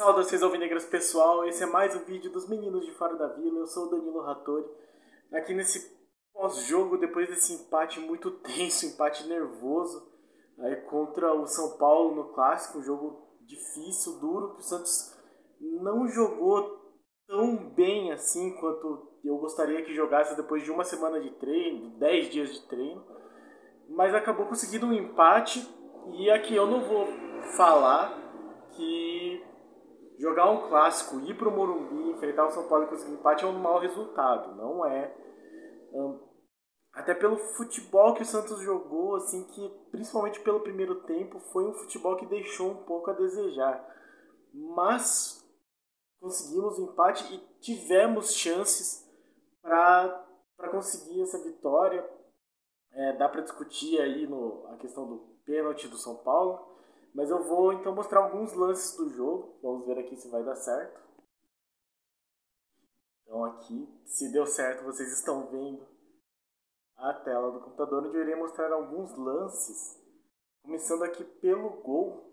Saudações alvinegras pessoal, esse é mais um vídeo dos meninos de fora da vila, eu sou o Danilo Rattori, aqui nesse pós-jogo, depois desse empate muito tenso, empate nervoso, aí contra o São Paulo no Clássico, um jogo difícil, duro, que o Santos não jogou tão bem assim quanto eu gostaria que jogasse depois de uma semana de treino, dez dias de treino, mas acabou conseguindo um empate, e aqui eu não vou falar que jogar um clássico, ir para o Morumbi, enfrentar o São Paulo e conseguir empate é um mau resultado. Não é. Um, até pelo futebol que o Santos jogou, assim, que principalmente pelo primeiro tempo, foi um futebol que deixou um pouco a desejar. Mas conseguimos o empate e tivemos chances para conseguir essa vitória. É, dá para discutir aí no, a questão do pênalti do São Paulo, mas eu vou então mostrar alguns lances do jogo. Vamos ver aqui se vai dar certo. Então aqui, se deu certo, vocês estão vendo a tela do computador onde eu irei mostrar alguns lances. Começando aqui pelo gol.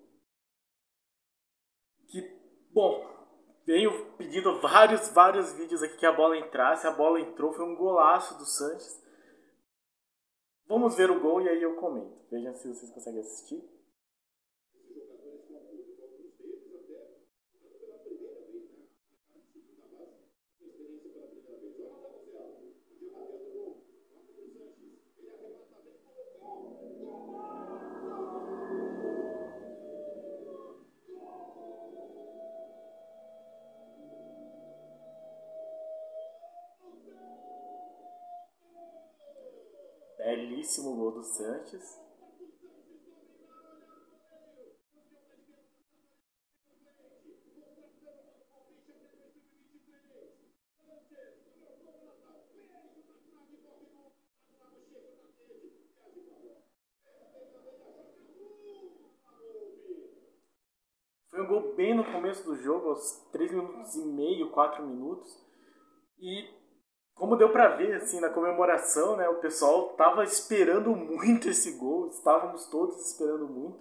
Que, bom, venho pedindo vários, vários vídeos aqui que a bola entrasse. A bola entrou, foi um golaço do Sanches. Vamos ver o gol e aí eu comento. Vejam se vocês conseguem assistir. Belíssimo gol do Sanches. Foi um gol bem no começo do jogo, aos 3 minutos e meio, 4 minutos. E como deu para ver assim na comemoração, né, o pessoal tava esperando muito esse gol, estávamos todos esperando muito.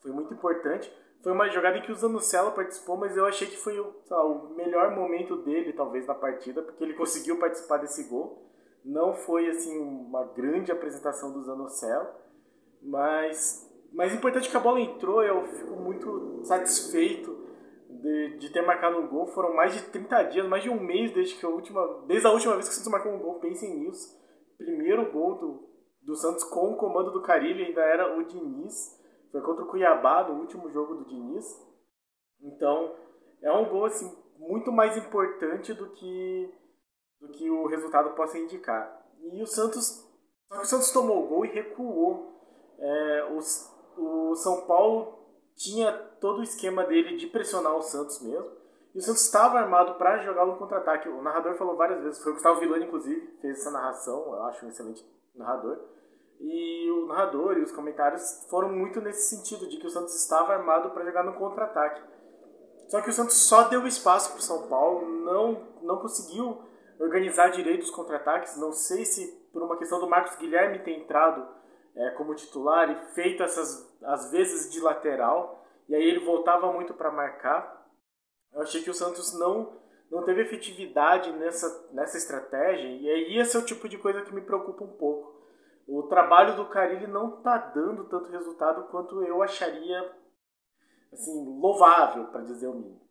Foi muito importante. Foi uma jogada em que o Zanusella participou, mas eu achei que foi lá, o melhor momento dele, talvez, na partida, porque ele conseguiu participar desse gol. Não foi assim uma grande apresentação do Zanusella, mas mais importante que a bola entrou, eu fico muito satisfeito de, de ter marcado um gol. Foram mais de 30 dias, mais de um mês desde, que a, última, desde a última vez que o Santos marcou um gol. Pensem nisso. Primeiro gol do, do Santos com o comando do Carilli ainda era o Diniz. Foi contra o Cuiabá, no último jogo do Diniz. Então, é um gol assim, muito mais importante do que, do que o resultado possa indicar. E o Santos. Só que o Santos tomou o gol e recuou. É, os, o São Paulo tinha todo o esquema dele de pressionar o Santos mesmo. E o Santos estava armado para jogar no contra-ataque. O narrador falou várias vezes, foi o Gustavo Villani, inclusive, fez essa narração, eu acho um excelente narrador. E o narrador e os comentários foram muito nesse sentido, de que o Santos estava armado para jogar no contra-ataque. Só que o Santos só deu espaço para o São Paulo, não, não conseguiu organizar direito os contra-ataques. Não sei se por uma questão do Marcos Guilherme ter entrado é, como titular e feito essas às vezes de lateral e aí ele voltava muito para marcar. Eu achei que o Santos não não teve efetividade nessa nessa estratégia e aí esse é o tipo de coisa que me preocupa um pouco. O trabalho do Carilli não está dando tanto resultado quanto eu acharia assim louvável para dizer o mínimo.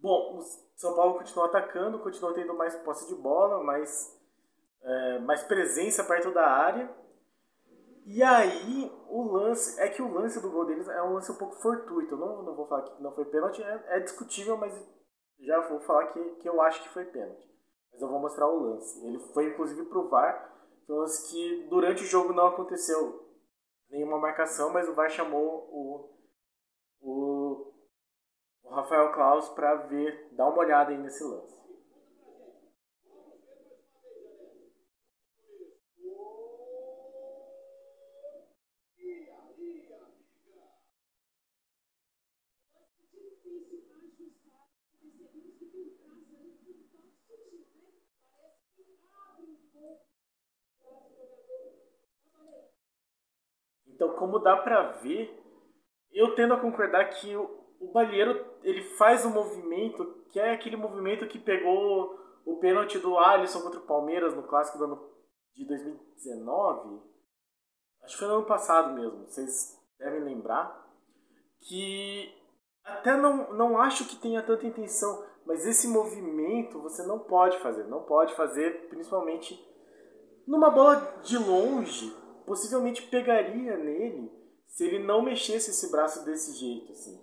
Bom, o São Paulo continuou atacando, continuou tendo mais posse de bola, mais, é, mais presença perto da área e aí, o lance. É que o lance do gol deles é um lance um pouco fortuito. Eu não, não vou falar que não foi pênalti, é, é discutível, mas já vou falar que, que eu acho que foi pênalti. Mas eu vou mostrar o lance. Ele foi inclusive pro VAR. Foi um lance que durante o jogo não aconteceu nenhuma marcação, mas o VAR chamou o, o, o Rafael Claus para ver, dar uma olhada aí nesse lance. Então, como dá pra ver, eu tendo a concordar que o, o Balheiro ele faz um movimento que é aquele movimento que pegou o pênalti do Alisson contra o Palmeiras no clássico do ano de 2019. Acho que foi no ano passado mesmo, vocês devem lembrar. Que até não, não acho que tenha tanta intenção, mas esse movimento você não pode fazer. Não pode fazer, principalmente numa bola de longe. Possivelmente pegaria nele se ele não mexesse esse braço desse jeito. Assim.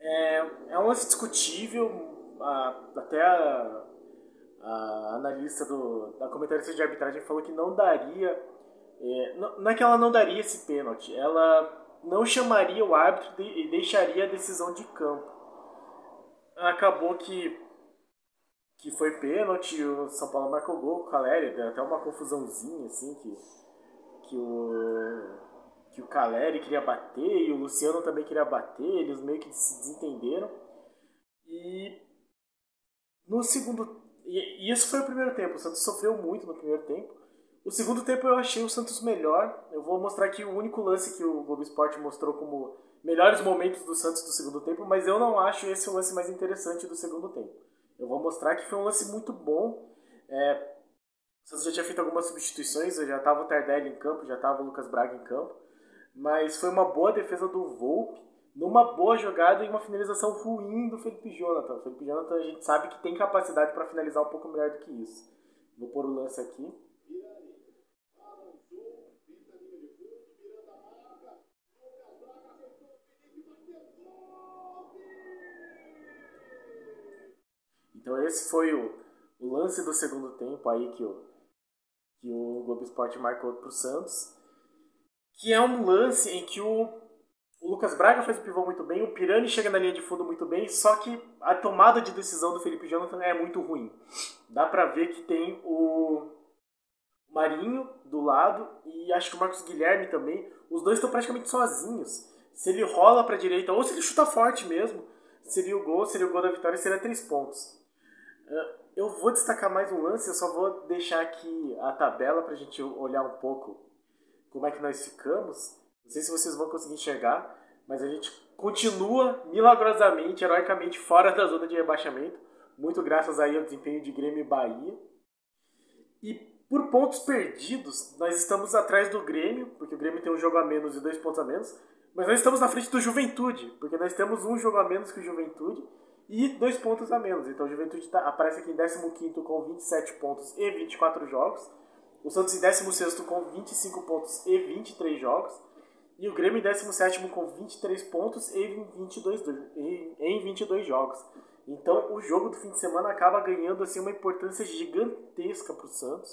É, é um lance discutível. Até a, a analista do, da comentarista de arbitragem falou que não daria. É, não, não é que ela não daria esse pênalti, ela não chamaria o árbitro e deixaria a decisão de campo. Acabou que que foi pênalti, o São Paulo marcou gol com o Caleri, deu até uma confusãozinha assim que que o que o Caleri queria bater e o Luciano também queria bater, eles meio que se desentenderam. E no segundo e, e esse foi o primeiro tempo, o Santos sofreu muito no primeiro tempo. O segundo tempo eu achei o Santos melhor. Eu vou mostrar aqui o único lance que o Globo Esporte mostrou como melhores momentos do Santos do segundo tempo, mas eu não acho esse o lance mais interessante do segundo tempo. Eu vou mostrar que foi um lance muito bom. É, o Santos já tinha feito algumas substituições, já estava o Tardelli em campo, já estava o Lucas Braga em campo, mas foi uma boa defesa do Volpe, numa boa jogada e uma finalização ruim do Felipe Jonathan. O Felipe Jonathan a gente sabe que tem capacidade para finalizar um pouco melhor do que isso. Vou pôr o lance aqui. Então esse foi o, o lance do segundo tempo aí que o, que o Globo Esporte marcou para o Santos. Que é um lance em que o, o Lucas Braga faz o pivô muito bem, o Pirani chega na linha de fundo muito bem, só que a tomada de decisão do Felipe Jonathan é muito ruim. Dá para ver que tem o Marinho do lado e acho que o Marcos Guilherme também. Os dois estão praticamente sozinhos. Se ele rola para a direita ou se ele chuta forte mesmo, seria o gol, seria o gol da vitória, seria três pontos. É, eu vou destacar mais um lance, eu só vou deixar aqui a tabela para a gente olhar um pouco como é que nós ficamos. Não sei se vocês vão conseguir enxergar, mas a gente continua milagrosamente, heroicamente fora da zona de rebaixamento, muito graças aí ao desempenho de Grêmio e Bahia. E por pontos perdidos, nós estamos atrás do Grêmio, porque o Grêmio tem um jogo a menos e dois pontos a menos, mas nós estamos na frente do Juventude, porque nós temos um jogo a menos que o Juventude e dois pontos a menos. Então o Juventude tá, aparece aqui em 15 com 27 pontos e 24 jogos. O Santos em 16 com 25 pontos e 23 jogos. E o Grêmio em 17 com 23 pontos e 22, em 22 jogos. Então o jogo do fim de semana acaba ganhando assim, uma importância gigantesca para o Santos.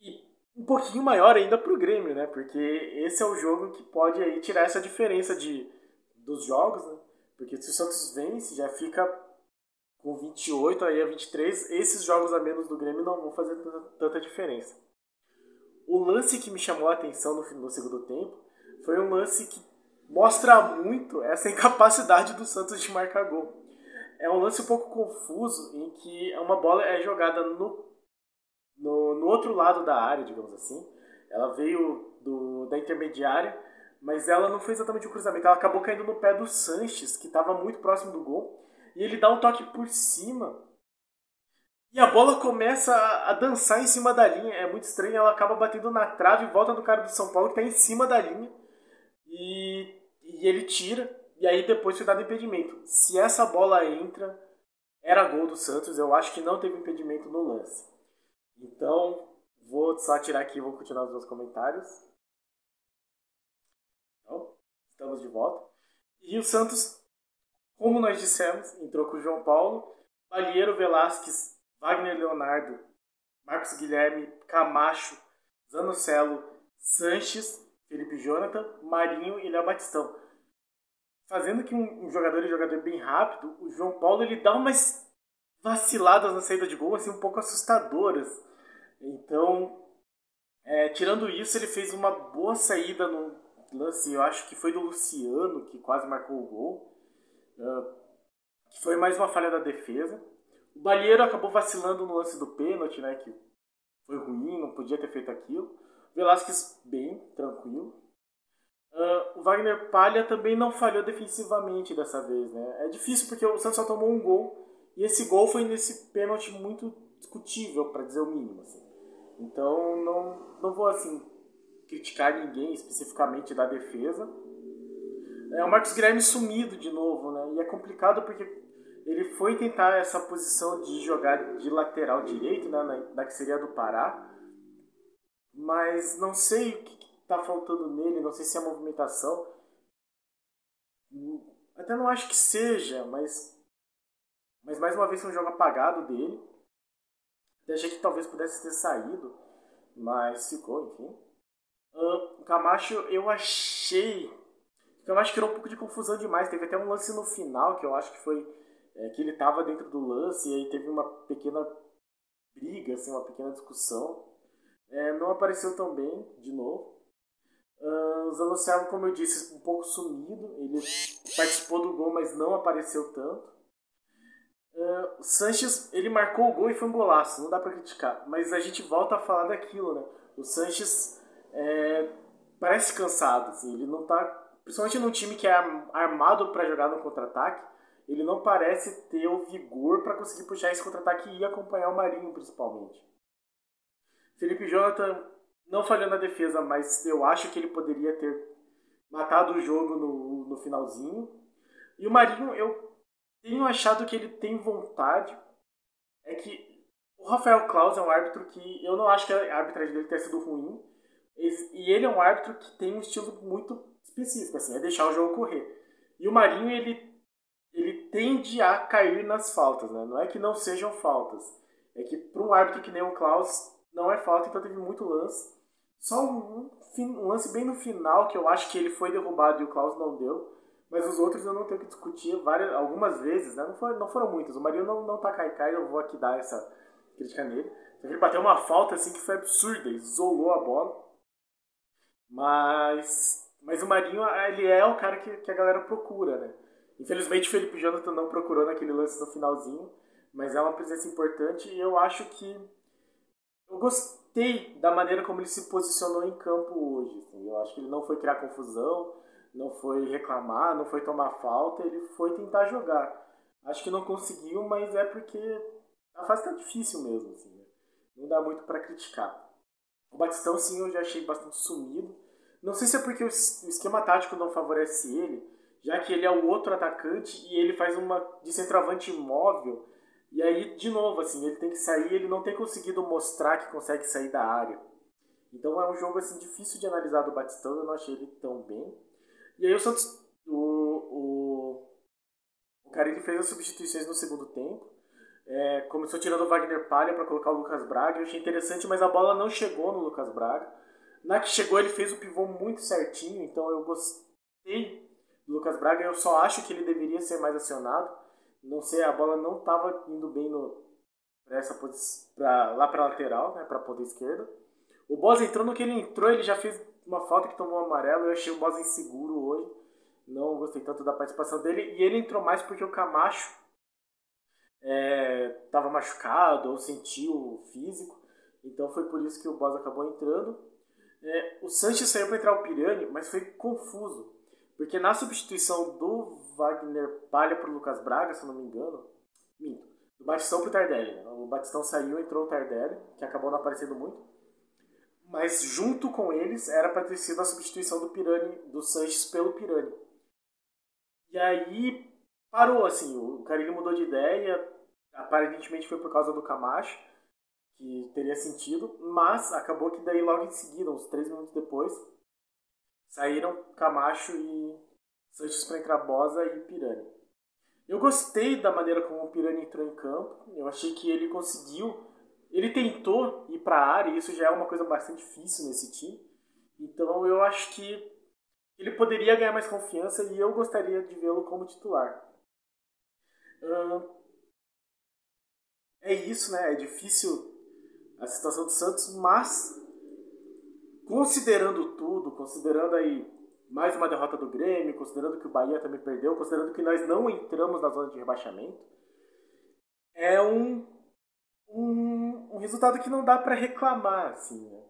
E um pouquinho maior ainda para o Grêmio, né? Porque esse é o jogo que pode aí tirar essa diferença de, dos jogos, né? Porque se o Santos vence, já fica com 28 aí a 23, esses jogos a menos do Grêmio não vão fazer tanta diferença. O lance que me chamou a atenção no, no segundo tempo foi um lance que mostra muito essa incapacidade do Santos de marcar gol. É um lance um pouco confuso em que uma bola é jogada no, no, no outro lado da área, digamos assim. Ela veio do, da intermediária mas ela não foi exatamente o cruzamento, ela acabou caindo no pé do Sanches, que estava muito próximo do gol, e ele dá um toque por cima. E a bola começa a, dançar em cima da linha, é muito estranho, ela acaba batendo na trave e volta no cara do São Paulo que está em cima da linha. E, e ele tira, e aí depois foi dado impedimento. Se essa bola entra, era gol do Santos, eu acho que não teve impedimento no lance. Então, vou só tirar aqui e vou continuar os meus comentários. Estamos de volta. E o Santos, como nós dissemos, entrou com o João Paulo, Balieiro Velasquez, Wagner Leonardo, Marcos Guilherme, Camacho, Zanocelo, Sanches, Felipe Jonathan, Marinho e Léo Batistão. Fazendo que um, um jogador e jogador bem rápido, o João Paulo ele dá umas vaciladas na saída de gol, assim, um pouco assustadoras. Então, é, tirando isso, ele fez uma boa saída no, lance, eu acho que foi do Luciano, que quase marcou o gol. Uh, que foi mais uma falha da defesa. O Balheiro acabou vacilando no lance do pênalti, né? Que foi ruim, não podia ter feito aquilo. Velasquez bem, tranquilo. Uh, o Wagner Palha também não falhou defensivamente dessa vez, né? É difícil porque o Santos só tomou um gol e esse gol foi nesse pênalti muito discutível, para dizer o mínimo. Assim. Então não, não vou assim criticar ninguém especificamente da defesa. É o Marcos Guilherme sumido de novo, né? E é complicado porque ele foi tentar essa posição de jogar de lateral direito, né? Na, na que seria do Pará. Mas não sei o que está faltando nele, não sei se é a movimentação. Até não acho que seja, mas. Mas mais uma vez foi um jogo apagado dele. Até achei que talvez pudesse ter saído, mas ficou, enfim. O Camacho, eu achei. O Camacho criou um pouco de confusão demais. Teve até um lance no final que eu acho que foi. É, que ele estava dentro do lance e aí teve uma pequena briga, assim, uma pequena discussão. É, não apareceu tão bem, de novo. Uh, o como eu disse, um pouco sumido. Ele participou do gol, mas não apareceu tanto. Uh, o Sanches, ele marcou o gol e foi um golaço, não dá para criticar. Mas a gente volta a falar daquilo, né? O Sanches é, parece cansado, assim, ele não tá... Principalmente num time que é armado para jogar no contra-ataque, ele não parece ter o vigor para conseguir puxar esse contra-ataque e acompanhar o Marinho, principalmente. Felipe Jonathan não falhou na defesa, mas eu acho que ele poderia ter matado o jogo no, no finalzinho. E o Marinho, eu tenho achado que ele tem vontade. É que o Rafael Claus é um árbitro que eu não acho que a arbitragem dele tenha sido ruim. E ele é um árbitro que tem um estilo muito específico, assim, é deixar o jogo correr. E o Marinho, ele, ele tende a cair nas faltas, né? Não é que não sejam faltas. É que para um árbitro que nem o Klaus, não é falta, então teve muito lance. Só um, um, lance bem no final, que eu acho que ele foi derrubado e o Klaus não deu. Mas os outros eu não tenho que discutir várias, algumas vezes, né? Não, foi, não foram muitas. O Marinho não, não tá caicai, eu vou aqui dar essa crítica nele. Ele bateu uma falta assim que foi absurda, isolou a bola. Mas, mas o Marinho, ele é o cara que, que a galera procura, né? Infelizmente o Felipe Jonathan não procurou naquele lance no finalzinho, mas é uma presença importante e eu acho que eu gostei da maneira como ele se posicionou em campo hoje. Assim. Eu acho que ele não foi criar confusão, não foi reclamar, não foi tomar falta, ele foi tentar jogar. Acho que não conseguiu, mas é porque a fase tá difícil mesmo, assim, né? Não dá muito para criticar. O Batistão, sim, eu já achei bastante sumido. Não sei se é porque o esquema tático não favorece ele, já que ele é o outro atacante e ele faz uma de centroavante imóvel. E aí, de novo, assim, ele tem que sair, ele não tem conseguido mostrar que consegue sair da área. Então é um jogo assim difícil de analisar do Batistão, eu não achei ele tão bem. E aí o Santos, o, o, o Carilli fez as substituições no segundo tempo. É, começou tirando o Wagner Palha para colocar o Lucas Braga. Eu achei interessante, mas a bola não chegou no Lucas Braga. Na que chegou, ele fez o pivô muito certinho, então eu gostei do Lucas Braga. Eu só acho que ele deveria ser mais acionado. Não sei, a bola não estava indo bem no, pra essa pra, lá para lateral, né, para ponta esquerda. O Boss entrou no que ele entrou, ele já fez uma falta que tomou um amarelo. Eu achei o Boss inseguro hoje. Não gostei tanto da participação dele. E ele entrou mais porque o Camacho estava é, machucado ou sentiu físico. Então foi por isso que o Boss acabou entrando. É, o Sanches saiu para entrar o Pirani, mas foi confuso. Porque na substituição do Wagner Palha para o Lucas Braga, se não me engano, minto, do Batistão para o Tardelli. Né? O Batistão saiu, entrou o Tardelli, que acabou não aparecendo muito mas junto com eles era para ter sido a substituição do Pirani, do Sanches pelo Pirani. E aí parou, assim, o Carilho mudou de ideia, aparentemente foi por causa do Camacho, que teria sentido, mas acabou que daí logo em seguida, uns três minutos depois, saíram Camacho e Sanches para entrar Bosa e Pirani. Eu gostei da maneira como o Pirani entrou em campo, eu achei que ele conseguiu ele tentou ir para a área, e isso já é uma coisa bastante difícil nesse time. Então eu acho que ele poderia ganhar mais confiança e eu gostaria de vê-lo como titular. é isso, né? É difícil a situação do Santos, mas considerando tudo, considerando aí mais uma derrota do Grêmio, considerando que o Bahia também perdeu, considerando que nós não entramos na zona de rebaixamento, é um um, um resultado que não dá para reclamar, assim, né?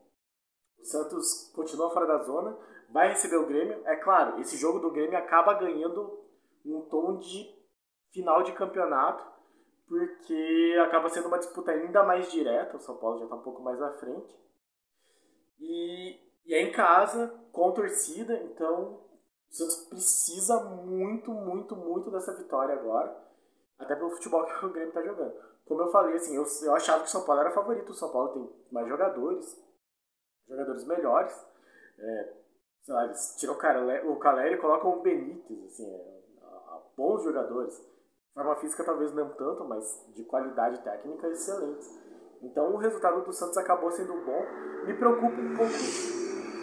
O Santos continua fora da zona, vai receber o Grêmio. É claro, esse jogo do Grêmio acaba ganhando um tom de final de campeonato, porque acaba sendo uma disputa ainda mais direta. O São Paulo já está um pouco mais à frente. E, e é em casa, com torcida, então o Santos precisa muito, muito, muito dessa vitória agora. Até pelo futebol que o Grêmio está jogando. Como eu falei, assim, eu, eu achava que o São Paulo era favorito. O São Paulo tem mais jogadores, jogadores melhores. É, sei lá, eles tiram o Caleri e colocam o Benítez, assim, é, bons jogadores. Forma física talvez não tanto, mas de qualidade técnica excelente. Então o resultado do Santos acabou sendo bom. Me preocupa um pouco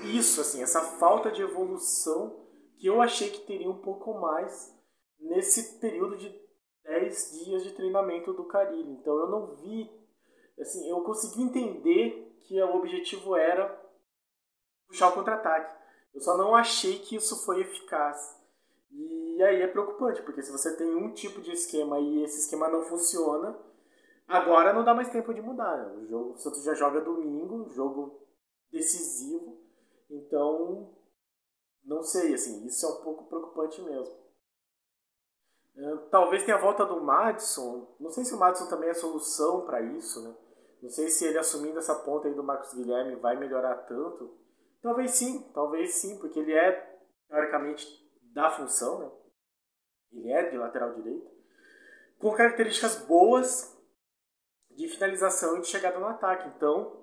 isso, assim, essa falta de evolução que eu achei que teria um pouco mais nesse período de 10 dias de treinamento do Carilho. Então eu não vi, assim, eu consegui entender que o objetivo era puxar o contra-ataque. Eu só não achei que isso foi eficaz. E aí é preocupante, porque se você tem um tipo de esquema e esse esquema não funciona, agora não dá mais tempo de mudar. O, jogo, o Santos já joga domingo, jogo decisivo. Então, não sei, assim, isso é um pouco preocupante mesmo. Talvez tenha a volta do Madison. Não sei se o Madison também é solução para isso, né? Não sei se ele assumindo essa ponta aí do Marcos Guilherme vai melhorar tanto. Talvez sim, talvez sim, porque ele é, teoricamente, da função, né? Ele é de lateral direito. Com características boas de finalização e de chegada no ataque. Então,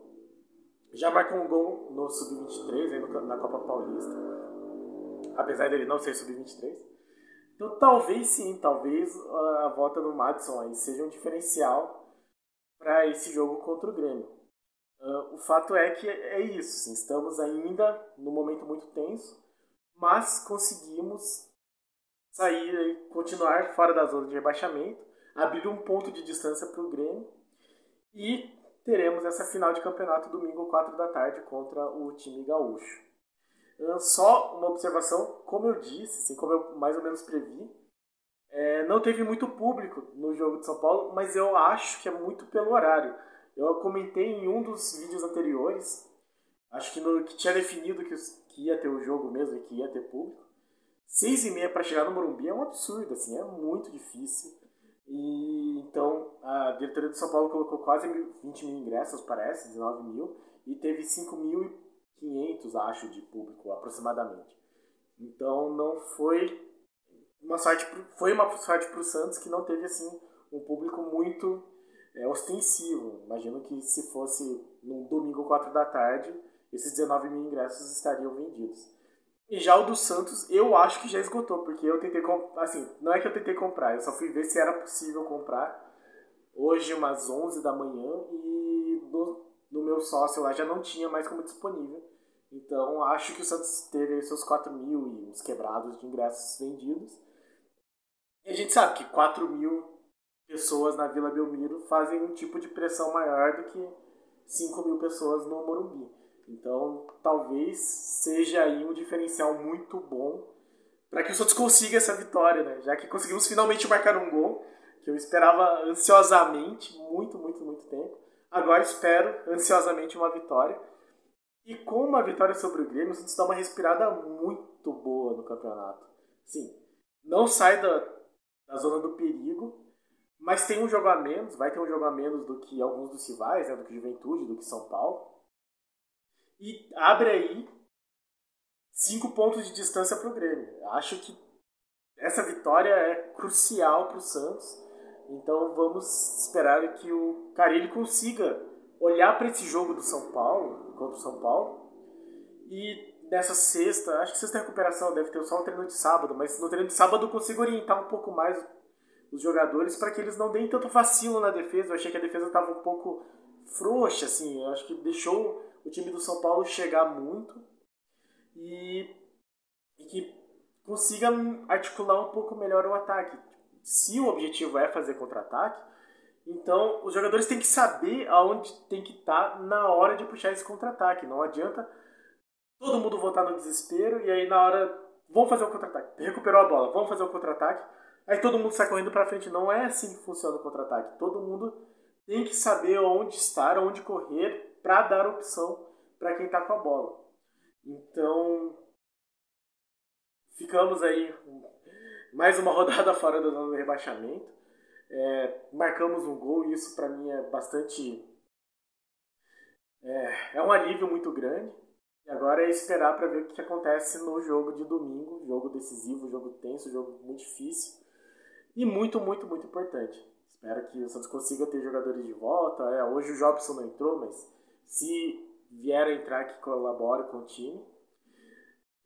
já marcou um gol no Sub-23, na Copa Paulista. Apesar dele não ser Sub-23. Então, talvez sim, talvez a volta do Madison aí seja um diferencial para esse jogo contra o Grêmio. Uh, o fato é que é isso, sim, estamos ainda num momento muito tenso, mas conseguimos sair e continuar fora da zona de rebaixamento, abrir um ponto de distância para o Grêmio e teremos essa final de campeonato domingo 4 da tarde contra o time gaúcho. Só uma observação, como eu disse, assim, como eu mais ou menos previ, é, não teve muito público no jogo de São Paulo, mas eu acho que é muito pelo horário. Eu comentei em um dos vídeos anteriores, acho que, no, que tinha definido que, que ia ter o jogo mesmo e que ia ter público. Seis e meia para chegar no Morumbi é um absurdo, assim, é muito difícil. E então a diretoria do São Paulo colocou quase 20 mil ingressos, parece, 19 mil, e teve 5.500, acho, de público aproximadamente. Então não foi uma sorte, foi uma sorte para o Santos que não teve assim um público muito é, ostensivo. Imagino que se fosse num domingo 4 da tarde, esses 19 mil ingressos estariam vendidos. E já o do Santos, eu acho que já esgotou, porque eu tentei comprar, assim, não é que eu tentei comprar, eu só fui ver se era possível comprar hoje umas 11 da manhã e no, no meu sócio lá já não tinha mais como disponível. Então acho que o Santos teve seus 4 mil e uns quebrados de ingressos vendidos. E a gente sabe que 4 mil pessoas na Vila Belmiro fazem um tipo de pressão maior do que 5 mil pessoas no Morumbi. Então, talvez seja aí um diferencial muito bom para que o Santos consiga essa vitória, né? Já que conseguimos finalmente marcar um gol, que eu esperava ansiosamente, muito, muito, muito tempo. Agora espero ansiosamente uma vitória. E com uma vitória sobre o Grêmio, o Santos dá uma respirada muito boa no campeonato. Sim, não sai da, da zona do perigo, mas tem um jogo a menos, vai ter um jogo a menos do que alguns dos rivais, né, do que Juventude, do que São Paulo. E abre aí cinco pontos de distância para o Grêmio. Acho que essa vitória é crucial para o Santos. Então vamos esperar que o Carilli consiga olhar para esse jogo do São Paulo, contra o São Paulo, e nessa sexta, acho que sexta recuperação deve ter só o treino de sábado, mas no treino de sábado eu consigo orientar um pouco mais os jogadores para que eles não deem tanto vacilo na defesa. Eu achei que a defesa estava um pouco frouxa, assim. Eu acho que deixou o time do São Paulo chegar muito e, e que consiga articular um pouco melhor o ataque. Se o objetivo é fazer contra-ataque, então os jogadores têm que saber aonde tem que estar tá na hora de puxar esse contra-ataque. Não adianta todo mundo voltar no desespero e aí na hora vamos fazer o contra-ataque. Recuperou a bola, vamos fazer o contra-ataque Aí todo mundo sai correndo para frente. Não é assim que funciona o contra-ataque. Todo mundo tem que saber onde estar, onde correr para dar opção para quem está com a bola. Então, ficamos aí mais uma rodada fora da zona do rebaixamento. É, marcamos um gol e isso para mim é bastante. É, é um alívio muito grande. E agora é esperar para ver o que acontece no jogo de domingo, jogo decisivo, jogo tenso, jogo muito difícil e muito, muito, muito importante. Espero que o Santos consiga ter jogadores de volta. É, hoje o Jobson não entrou, mas se vier a entrar, que colabore com o time.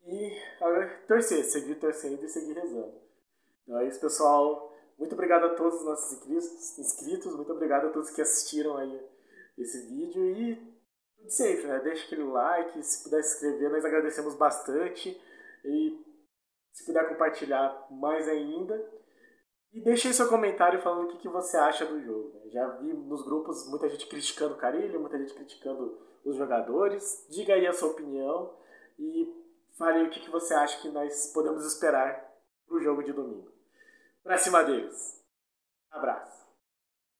E torcer, seguir torcendo e seguir rezando. Então é isso, pessoal. Muito obrigado a todos os nossos inscritos, muito obrigado a todos que assistiram aí esse vídeo e tudo sempre, né? Deixa aquele like, se puder se inscrever, nós agradecemos bastante e se puder compartilhar mais ainda. E deixe seu comentário falando o que, que você acha do jogo. Né? Já vi nos grupos muita gente criticando o Carilho, muita gente criticando os jogadores. Diga aí a sua opinião e fale o que, que você acha que nós podemos esperar para o jogo de domingo. Pra cima deles. Abraço.